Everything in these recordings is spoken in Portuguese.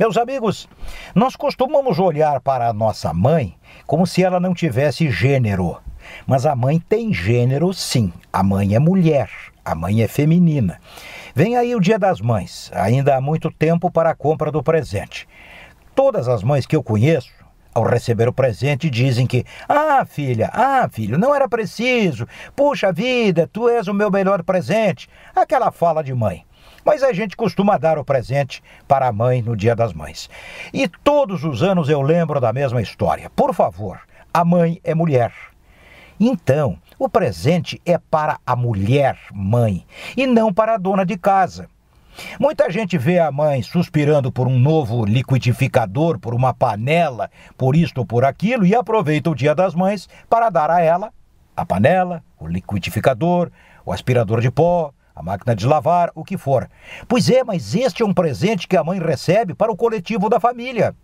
Meus amigos, nós costumamos olhar para a nossa mãe como se ela não tivesse gênero. Mas a mãe tem gênero sim. A mãe é mulher, a mãe é feminina. Vem aí o Dia das Mães, ainda há muito tempo para a compra do presente. Todas as mães que eu conheço, ao receber o presente, dizem que: Ah, filha, ah, filho, não era preciso. Puxa vida, tu és o meu melhor presente. Aquela fala de mãe. Mas a gente costuma dar o presente para a mãe no Dia das Mães. E todos os anos eu lembro da mesma história. Por favor, a mãe é mulher. Então, o presente é para a mulher mãe e não para a dona de casa. Muita gente vê a mãe suspirando por um novo liquidificador, por uma panela, por isto ou por aquilo e aproveita o Dia das Mães para dar a ela a panela, o liquidificador, o aspirador de pó, a máquina de lavar, o que for. Pois é, mas este é um presente que a mãe recebe para o coletivo da família.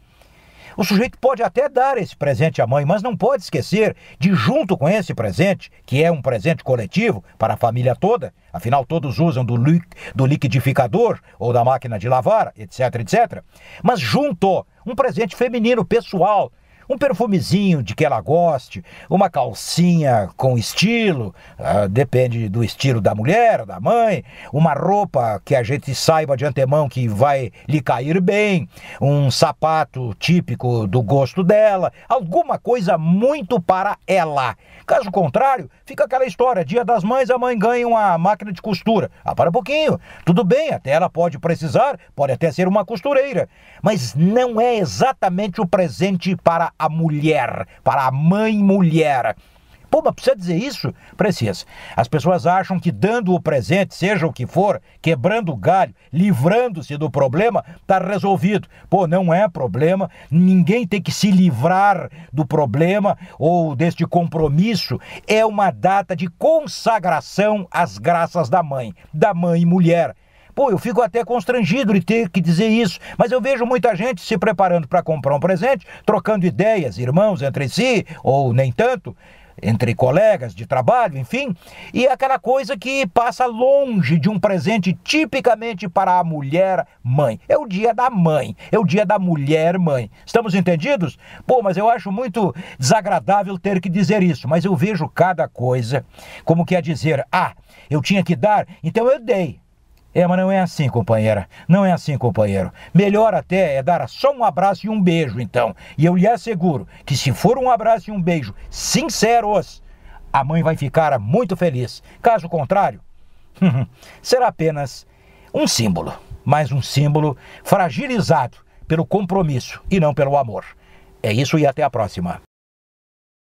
O sujeito pode até dar esse presente à mãe, mas não pode esquecer de, junto com esse presente, que é um presente coletivo para a família toda, afinal todos usam do, li do liquidificador ou da máquina de lavar, etc, etc. Mas junto, um presente feminino pessoal, um perfumezinho de que ela goste, uma calcinha com estilo, uh, depende do estilo da mulher, da mãe, uma roupa que a gente saiba de antemão que vai lhe cair bem, um sapato típico do gosto dela, alguma coisa muito para ela. Caso contrário, fica aquela história: dia das mães, a mãe ganha uma máquina de costura. Ah, para um pouquinho. Tudo bem, até ela pode precisar, pode até ser uma costureira. Mas não é exatamente o presente para a mulher, para a mãe mulher. Pô, mas precisa dizer isso? Precisa. As pessoas acham que dando o presente, seja o que for, quebrando o galho, livrando-se do problema, está resolvido. Pô, não é problema, ninguém tem que se livrar do problema ou deste compromisso. É uma data de consagração às graças da mãe, da mãe mulher. Pô, eu fico até constrangido de ter que dizer isso, mas eu vejo muita gente se preparando para comprar um presente, trocando ideias, irmãos entre si, ou nem tanto entre colegas de trabalho, enfim, e aquela coisa que passa longe de um presente tipicamente para a mulher mãe. É o dia da mãe, é o dia da mulher mãe. Estamos entendidos? Pô, mas eu acho muito desagradável ter que dizer isso, mas eu vejo cada coisa como que a dizer: "Ah, eu tinha que dar, então eu dei". É, mas não é assim, companheira. Não é assim, companheiro. Melhor até é dar só um abraço e um beijo, então. E eu lhe asseguro que se for um abraço e um beijo sinceros, a mãe vai ficar muito feliz. Caso contrário, será apenas um símbolo, mas um símbolo fragilizado pelo compromisso e não pelo amor. É isso e até a próxima.